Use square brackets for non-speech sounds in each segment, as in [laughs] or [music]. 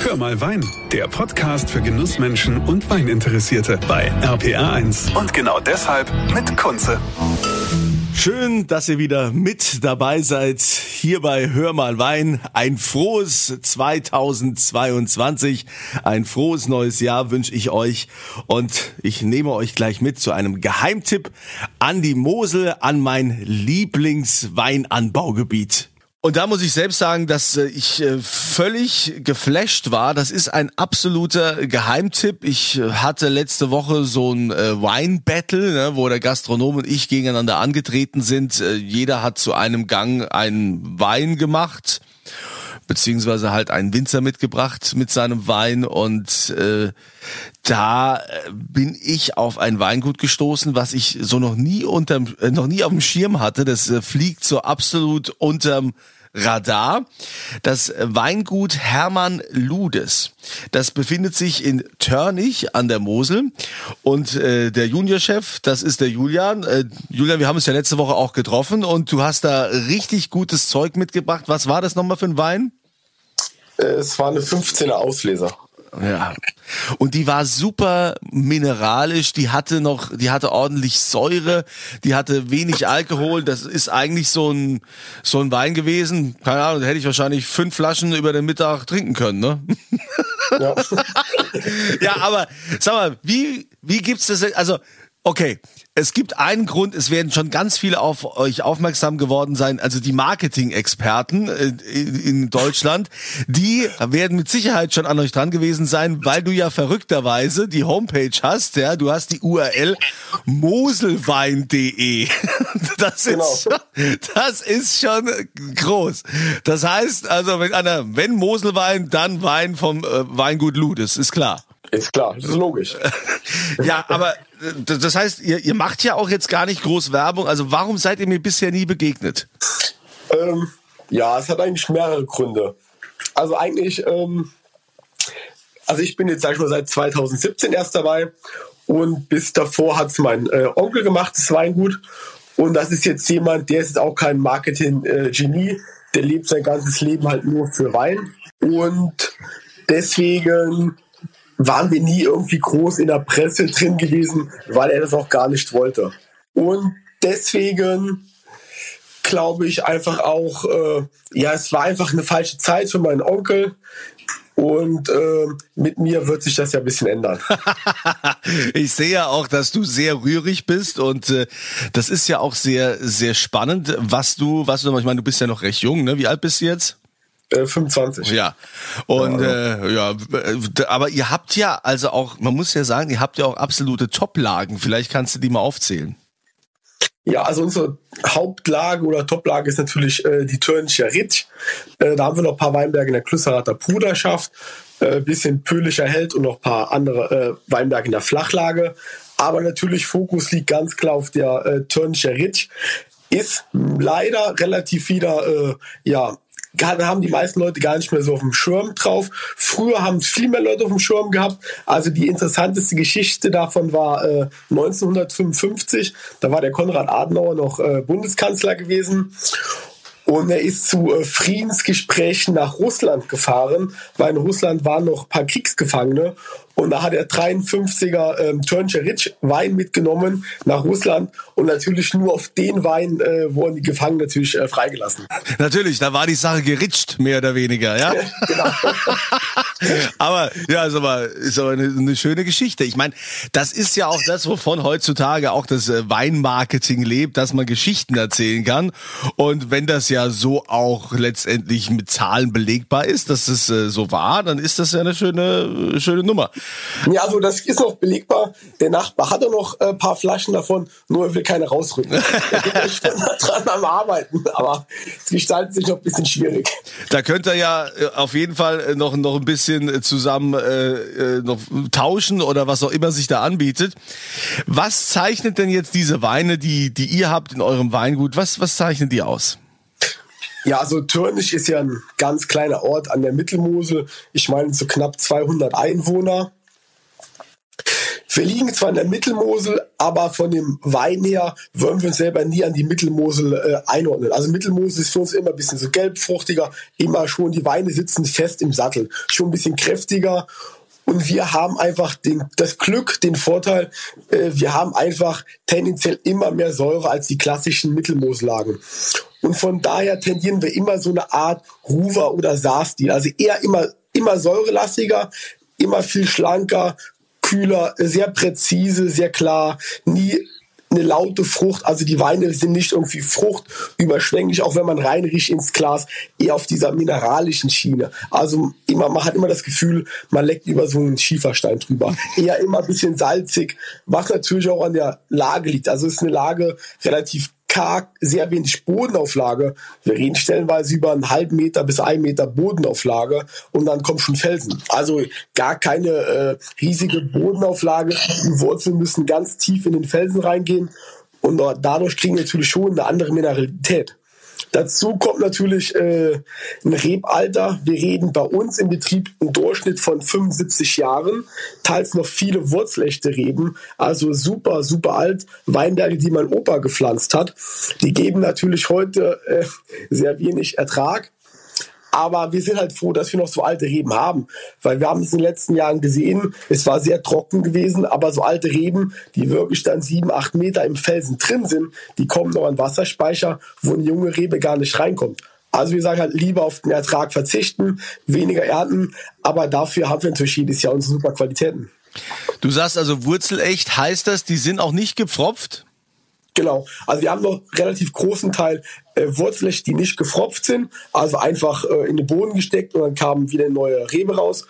Hör mal Wein, der Podcast für Genussmenschen und Weininteressierte bei RPR1. Und genau deshalb mit Kunze. Schön, dass ihr wieder mit dabei seid hier bei Hör mal Wein. Ein frohes 2022, ein frohes neues Jahr wünsche ich euch und ich nehme euch gleich mit zu einem Geheimtipp an die Mosel, an mein Lieblingsweinanbaugebiet. Und da muss ich selbst sagen, dass äh, ich äh, völlig geflasht war. Das ist ein absoluter Geheimtipp. Ich äh, hatte letzte Woche so ein Wine-Battle, ne, wo der Gastronom und ich gegeneinander angetreten sind. Jeder hat zu einem Gang einen Wein gemacht beziehungsweise halt einen Winzer mitgebracht mit seinem Wein und äh, da bin ich auf ein Weingut gestoßen, was ich so noch nie unterm, äh, noch nie auf dem Schirm hatte. Das äh, fliegt so absolut unterm Radar. Das Weingut Hermann Ludes. Das befindet sich in Törnich an der Mosel. Und äh, der Juniorchef, das ist der Julian. Äh, Julian, wir haben uns ja letzte Woche auch getroffen und du hast da richtig gutes Zeug mitgebracht. Was war das nochmal für ein Wein? Es war eine 15er Ausleser. Ja. Und die war super mineralisch, die hatte noch, die hatte ordentlich Säure, die hatte wenig Alkohol. Das ist eigentlich so ein, so ein Wein gewesen. Keine Ahnung, da hätte ich wahrscheinlich fünf Flaschen über den Mittag trinken können, ne? Ja. [laughs] ja, aber sag mal, wie, wie gibt's das? Also, okay, es gibt einen Grund, es werden schon ganz viele auf euch aufmerksam geworden sein, also die Marketing-Experten äh, in Deutschland, die werden mit Sicherheit schon an euch dran gewesen sein, weil du ja verrückterweise die Homepage hast, ja, du hast die URL moselwein.de. [laughs] Das ist, genau. schon, das ist schon groß. Das heißt also, wenn einer, wenn Moselwein, dann Wein vom äh, Weingut Ludes, ist klar. Ist klar, das ist logisch. [laughs] ja, aber das heißt, ihr, ihr macht ja auch jetzt gar nicht groß Werbung. Also warum seid ihr mir bisher nie begegnet? Ähm, ja, es hat eigentlich mehrere Gründe. Also eigentlich, ähm, also ich bin jetzt, sag ich mal, seit 2017 erst dabei und bis davor hat es mein äh, Onkel gemacht, das Weingut. Und das ist jetzt jemand, der ist jetzt auch kein Marketing-Genie, der lebt sein ganzes Leben halt nur für Wein. Und deswegen waren wir nie irgendwie groß in der Presse drin gewesen, weil er das auch gar nicht wollte. Und deswegen glaube ich einfach auch, äh, ja, es war einfach eine falsche Zeit für meinen Onkel. Und äh, mit mir wird sich das ja ein bisschen ändern. [laughs] ich sehe ja auch, dass du sehr rührig bist und äh, das ist ja auch sehr, sehr spannend, was du, was du, ich meine, du bist ja noch recht jung, ne? Wie alt bist du jetzt? 25. Äh, ja. Und ja, äh, ja, aber ihr habt ja also auch, man muss ja sagen, ihr habt ja auch absolute Top-Lagen. Vielleicht kannst du die mal aufzählen. Ja, also unsere Hauptlage oder Toplage ist natürlich äh, die Törnischer Ritt. Äh, da haben wir noch ein paar Weinberge in der Klüsserater Bruderschaft, äh, bisschen Pöhlischer Held und noch ein paar andere äh, Weinberge in der Flachlage. Aber natürlich Fokus liegt ganz klar auf der äh, Törnischer Ritt. Ist leider relativ wieder äh, ja haben die meisten Leute gar nicht mehr so auf dem Schirm drauf. Früher haben es viel mehr Leute auf dem Schirm gehabt. Also die interessanteste Geschichte davon war äh, 1955. Da war der Konrad Adenauer noch äh, Bundeskanzler gewesen. Und er ist zu äh, Friedensgesprächen nach Russland gefahren, weil in Russland waren noch ein paar Kriegsgefangene. Und da hat er 53er ähm, Turnscher Ritsch Wein mitgenommen nach Russland und natürlich nur auf den Wein äh, wurden die Gefangenen natürlich äh, freigelassen. Natürlich, da war die Sache geritscht, mehr oder weniger, ja? genau. [laughs] aber ja, ist aber, ist aber eine, eine schöne Geschichte. Ich meine, das ist ja auch das, wovon heutzutage auch das äh, Weinmarketing lebt, dass man Geschichten erzählen kann. Und wenn das ja so auch letztendlich mit Zahlen belegbar ist, dass es äh, so war, dann ist das ja eine schöne, schöne Nummer. Ja, also das ist noch belegbar. Der Nachbar hatte noch ein äh, paar Flaschen davon, nur er will keine rausrücken. [laughs] er ist dran am Arbeiten, aber es gestaltet sich noch ein bisschen schwierig. Da könnt ihr ja äh, auf jeden Fall äh, noch, noch ein bisschen zusammen äh, noch tauschen oder was auch immer sich da anbietet. Was zeichnet denn jetzt diese Weine, die, die ihr habt in eurem Weingut, was, was zeichnet die aus? Ja, also Törnich ist ja ein ganz kleiner Ort an der Mittelmosel. Ich meine, so knapp 200 Einwohner. Wir liegen zwar in der Mittelmosel, aber von dem Wein her wollen wir uns selber nie an die Mittelmosel äh, einordnen. Also Mittelmosel ist für uns immer ein bisschen so gelbfruchtiger, immer schon, die Weine sitzen fest im Sattel, schon ein bisschen kräftiger und wir haben einfach den, das Glück, den Vorteil, äh, wir haben einfach tendenziell immer mehr Säure als die klassischen Mittelmooslagen. Und von daher tendieren wir immer so eine Art Ruver oder Saar-Stil. Also eher immer, immer säurelastiger, immer viel schlanker, kühler, sehr präzise, sehr klar, nie eine laute Frucht. Also die Weine sind nicht irgendwie Frucht überschwänglich, auch wenn man reinriecht ins Glas, eher auf dieser mineralischen Schiene. Also immer, man hat immer das Gefühl, man leckt über so einen Schieferstein drüber. Eher immer ein bisschen salzig, was natürlich auch an der Lage liegt. Also ist eine Lage relativ karg, sehr wenig Bodenauflage. Wir reden stellenweise über einen halben Meter bis einen Meter Bodenauflage und dann kommen schon Felsen. Also gar keine äh, riesige Bodenauflage. Die Wurzeln müssen ganz tief in den Felsen reingehen und dadurch kriegen wir natürlich schon eine andere Mineralität. Dazu kommt natürlich äh, ein Rebalter. Wir reden bei uns im Betrieb einen Durchschnitt von 75 Jahren, teils noch viele wurzelechte Reben, also super, super alt. Weinberge, die mein Opa gepflanzt hat, die geben natürlich heute äh, sehr wenig Ertrag. Aber wir sind halt froh, dass wir noch so alte Reben haben, weil wir haben es in den letzten Jahren gesehen, es war sehr trocken gewesen, aber so alte Reben, die wirklich dann sieben, acht Meter im Felsen drin sind, die kommen noch an Wasserspeicher, wo eine junge Rebe gar nicht reinkommt. Also wir sagen halt lieber auf den Ertrag verzichten, weniger ernten, aber dafür haben wir natürlich jedes Jahr unsere super Qualitäten. Du sagst also wurzelecht, heißt das, die sind auch nicht gepfropft? Genau. Also wir haben noch relativ großen Teil äh, Wurzeln, die nicht gefropft sind, also einfach äh, in den Boden gesteckt und dann kam wieder neue Rebe raus.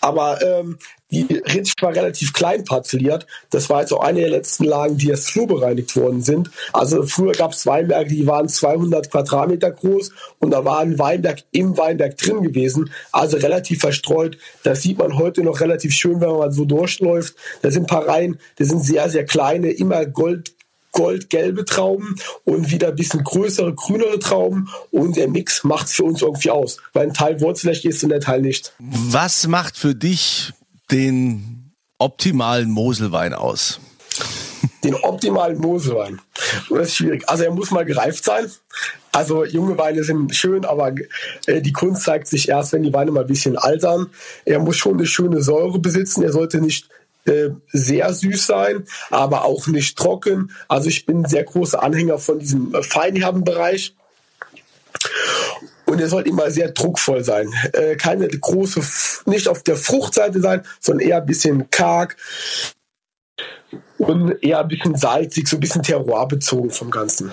Aber ähm, die Ritsch war relativ klein parzelliert. Das war jetzt auch eine der letzten Lagen, die erst flurbereinigt worden sind. Also früher gab es Weinberge, die waren 200 Quadratmeter groß und da war ein Weinberg im Weinberg drin gewesen. Also relativ verstreut. Das sieht man heute noch relativ schön, wenn man mal so durchläuft. Da sind ein paar Reihen, die sind sehr, sehr kleine, immer gold goldgelbe Trauben und wieder ein bisschen größere, grünere Trauben und der Mix macht es für uns irgendwie aus, weil ein Teil wurzelig ist und der Teil nicht. Was macht für dich den optimalen Moselwein aus? Den optimalen Moselwein. Das ist schwierig. Also er muss mal gereift sein. Also junge Weine sind schön, aber äh, die Kunst zeigt sich erst, wenn die Weine mal ein bisschen altern. Er muss schon eine schöne Säure besitzen. Er sollte nicht äh, sehr süß sein, aber auch nicht trocken. Also ich bin sehr großer Anhänger von diesem äh, feinherben Bereich. Und er soll immer sehr druckvoll sein. Äh, keine große, nicht auf der Fruchtseite sein, sondern eher ein bisschen karg und eher ein bisschen salzig, so ein bisschen terroirbezogen vom Ganzen.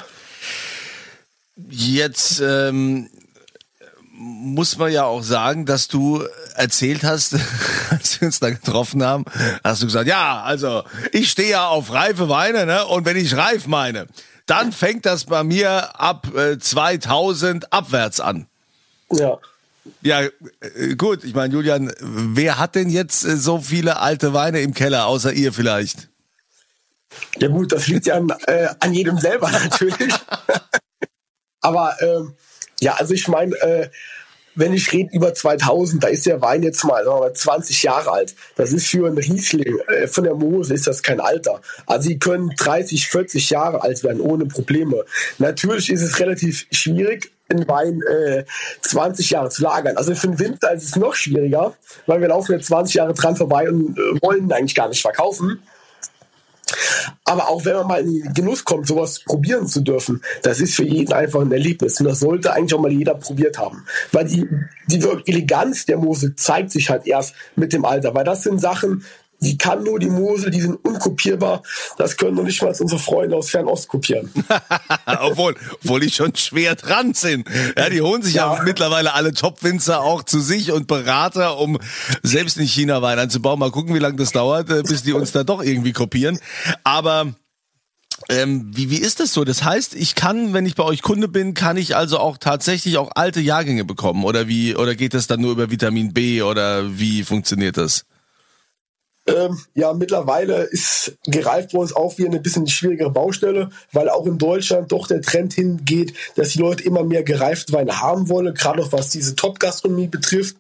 Jetzt ähm, muss man ja auch sagen, dass du erzählt hast, [laughs] als wir uns da getroffen haben, hast du gesagt, ja, also ich stehe ja auf reife Weine, ne? Und wenn ich reif meine, dann fängt das bei mir ab äh, 2000 abwärts an. Ja. Ja, äh, gut. Ich meine, Julian, wer hat denn jetzt äh, so viele alte Weine im Keller, außer ihr vielleicht? Ja gut, das liegt ja an, äh, an jedem selber [laughs] natürlich. [laughs] Aber ähm, ja, also ich meine, äh, wenn ich rede über 2000, da ist der Wein jetzt mal, mal 20 Jahre alt. Das ist für einen Riesling äh, von der Mose ist das kein Alter. Also sie können 30, 40 Jahre alt werden ohne Probleme. Natürlich ist es relativ schwierig, einen Wein äh, 20 Jahre zu lagern. Also für den Winter ist es noch schwieriger, weil wir laufen jetzt 20 Jahre dran vorbei und äh, wollen eigentlich gar nicht verkaufen. Aber auch wenn man mal in den Genuss kommt, sowas probieren zu dürfen, das ist für jeden einfach ein Erlebnis. Und das sollte eigentlich auch mal jeder probiert haben. Weil die, die Eleganz der Mosel zeigt sich halt erst mit dem Alter. Weil das sind Sachen, die kann nur die Mosel, die sind unkopierbar. Das können noch nicht mal unsere Freunde aus Fernost kopieren. [laughs] obwohl, obwohl die schon schwer dran sind. Ja, die holen sich ja, ja mittlerweile alle Top-Winzer auch zu sich und Berater, um selbst in China Wein anzubauen. Mal gucken, wie lange das dauert, äh, bis die uns da doch irgendwie kopieren. Aber ähm, wie, wie ist das so? Das heißt, ich kann, wenn ich bei euch Kunde bin, kann ich also auch tatsächlich auch alte Jahrgänge bekommen? Oder wie, oder geht das dann nur über Vitamin B oder wie funktioniert das? Ähm, ja, mittlerweile ist gereift bei uns auch wieder eine bisschen schwierigere Baustelle, weil auch in Deutschland doch der Trend hingeht, dass die Leute immer mehr gereifte Weine haben wollen, gerade auch was diese Top-Gastronomie betrifft.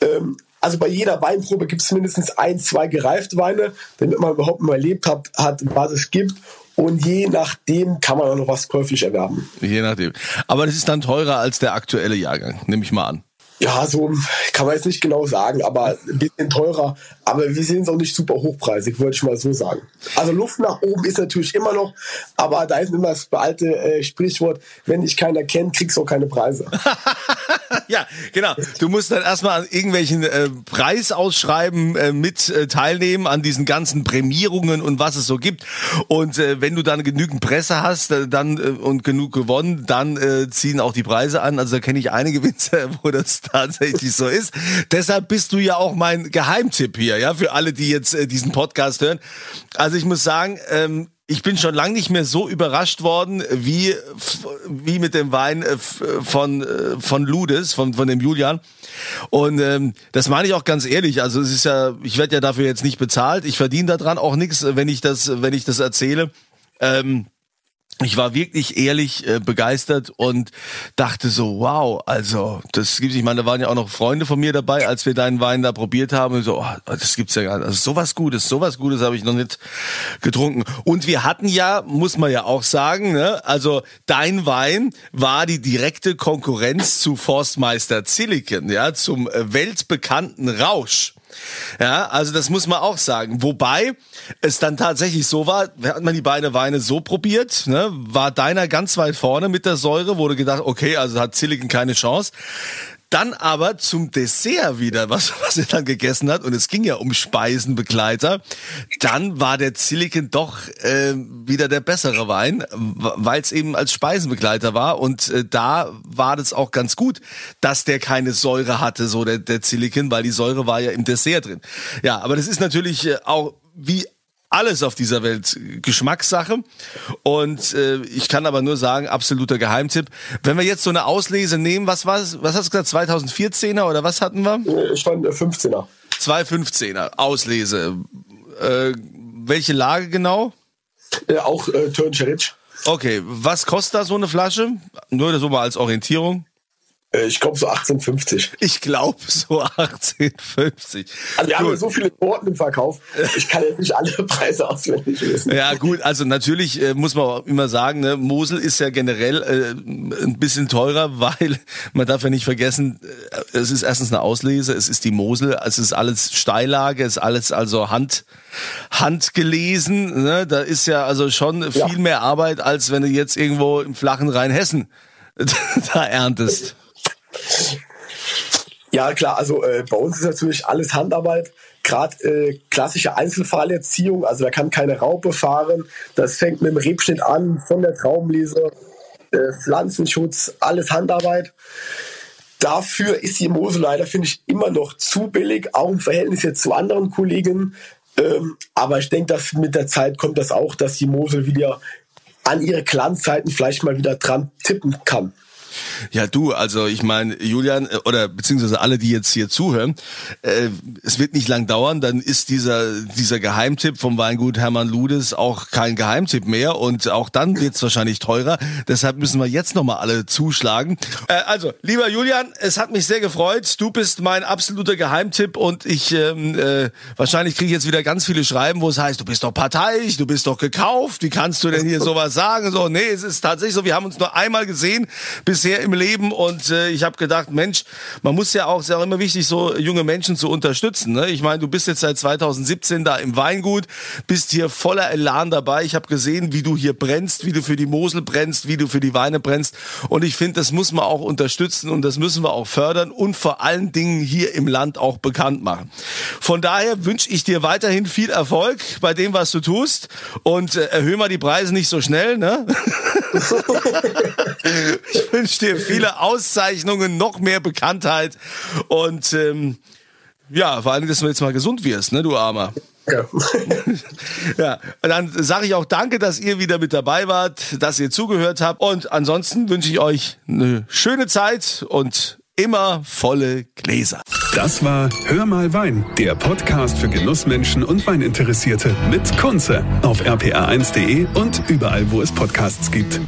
Ähm, Also bei jeder Weinprobe gibt es mindestens ein, zwei gereifte Weine, damit man überhaupt mal erlebt hat, hat was es gibt. Und je nachdem kann man auch noch was käuflich erwerben. Je nachdem. Aber das ist dann teurer als der aktuelle Jahrgang, nehme ich mal an. Ja, so kann man jetzt nicht genau sagen, aber ein bisschen teurer. Aber wir sind es auch nicht super hochpreisig, würde ich mal so sagen. Also Luft nach oben ist natürlich immer noch, aber da ist immer das alte äh, Sprichwort, wenn dich keiner kennt, kriegst du auch keine Preise. [laughs] [laughs] ja, genau. Du musst dann erstmal an irgendwelchen äh, Preisausschreiben äh, mit äh, teilnehmen, an diesen ganzen Prämierungen und was es so gibt. Und äh, wenn du dann genügend Presse hast äh, dann äh, und genug gewonnen, dann äh, ziehen auch die Preise an. Also da kenne ich einige Winzer, [laughs] wo das tatsächlich so ist. Deshalb bist du ja auch mein Geheimtipp hier, ja, für alle, die jetzt äh, diesen Podcast hören. Also ich muss sagen, ähm, ich bin schon lange nicht mehr so überrascht worden wie wie mit dem Wein äh, von äh, von Ludes von von dem Julian. Und ähm, das meine ich auch ganz ehrlich. Also es ist ja ich werde ja dafür jetzt nicht bezahlt. Ich verdiene daran auch nichts wenn ich das wenn ich das erzähle. Ähm, ich war wirklich ehrlich äh, begeistert und dachte so, wow, also das gibt's. Ich meine, da waren ja auch noch Freunde von mir dabei, als wir deinen Wein da probiert haben. Und so, oh, das gibt's ja gar nicht. Also sowas Gutes, sowas Gutes habe ich noch nicht getrunken. Und wir hatten ja, muss man ja auch sagen, ne, also dein Wein war die direkte Konkurrenz zu Forstmeister Silicon, ja, zum äh, weltbekannten Rausch. Ja, also das muss man auch sagen. Wobei es dann tatsächlich so war, hat man die beiden Weine so probiert, ne, war deiner ganz weit vorne mit der Säure, wurde gedacht, okay, also hat Silicon keine Chance. Dann aber zum Dessert wieder, was, was er dann gegessen hat, und es ging ja um Speisenbegleiter, dann war der Silicon doch äh, wieder der bessere Wein, weil es eben als Speisenbegleiter war. Und äh, da war das auch ganz gut, dass der keine Säure hatte, so der, der Silicon, weil die Säure war ja im Dessert drin. Ja, aber das ist natürlich äh, auch wie alles auf dieser Welt Geschmackssache. Und äh, ich kann aber nur sagen, absoluter Geheimtipp. Wenn wir jetzt so eine Auslese nehmen, was war was hast du gesagt, 2014er oder was hatten wir? Ich fand 15er. 215er Auslese. Äh, welche Lage genau? Äh, auch äh, Turncheritsch. Okay, was kostet da so eine Flasche? Nur so mal als Orientierung. Äh, ich glaube so 1850. Ich glaube so 1850. Also wir gut. haben ja so viele Sorten im Verkauf. Ich kann jetzt nicht alle Preise auswendig wissen. Ja gut, also natürlich äh, muss man auch immer sagen, ne, Mosel ist ja generell äh, ein bisschen teurer, [laughs] weil man darf ja nicht vergessen, äh, es ist erstens eine Auslese, es ist die Mosel, es ist alles Steillage, es ist alles also Hand handgelesen. Ne? Da ist ja also schon viel ja. mehr Arbeit, als wenn du jetzt irgendwo im flachen Rheinhessen [laughs] da erntest. Ja, klar, also äh, bei uns ist natürlich alles Handarbeit. Gerade äh, klassische Einzelfallerziehung, also da kann keine Raupe fahren. Das fängt mit dem Rebschnitt an, von der Traubenlese, äh, Pflanzenschutz, alles Handarbeit. Dafür ist die Mosel leider, finde ich, immer noch zu billig, auch im Verhältnis jetzt zu anderen Kollegen. Ähm, aber ich denke, dass mit der Zeit kommt das auch, dass die Mosel wieder an ihre Glanzzeiten vielleicht mal wieder dran tippen kann. Ja, du, also ich meine, Julian, äh, oder beziehungsweise alle, die jetzt hier zuhören, äh, es wird nicht lang dauern, dann ist dieser, dieser Geheimtipp vom Weingut Hermann Ludes auch kein Geheimtipp mehr und auch dann wird es wahrscheinlich teurer. Deshalb müssen wir jetzt nochmal alle zuschlagen. Äh, also, lieber Julian, es hat mich sehr gefreut. Du bist mein absoluter Geheimtipp und ich ähm, äh, wahrscheinlich kriege ich jetzt wieder ganz viele Schreiben, wo es heißt, du bist doch parteiisch, du bist doch gekauft, wie kannst du denn hier sowas sagen? So, nee, es ist tatsächlich so, wir haben uns nur einmal gesehen bisher im Leben und äh, ich habe gedacht, Mensch, man muss ja auch, ist ja auch immer wichtig, so junge Menschen zu unterstützen. Ne? Ich meine, du bist jetzt seit 2017 da im Weingut, bist hier voller Elan dabei. Ich habe gesehen, wie du hier brennst, wie du für die Mosel brennst, wie du für die Weine brennst. Und ich finde, das muss man auch unterstützen und das müssen wir auch fördern und vor allen Dingen hier im Land auch bekannt machen. Von daher wünsche ich dir weiterhin viel Erfolg bei dem, was du tust und äh, erhöhe mal die Preise nicht so schnell. Ne? [laughs] ich wünsche dir viele Auszeichnungen, noch mehr Bekanntheit und ähm, ja, vor allem, dass du jetzt mal gesund wirst, ne, du Armer. Ja. [laughs] ja, dann sage ich auch danke, dass ihr wieder mit dabei wart, dass ihr zugehört habt. Und ansonsten wünsche ich euch eine schöne Zeit und immer volle Gläser. Das war Hör mal Wein, der Podcast für Genussmenschen und Weininteressierte mit Kunze auf rpa1.de und überall, wo es Podcasts gibt.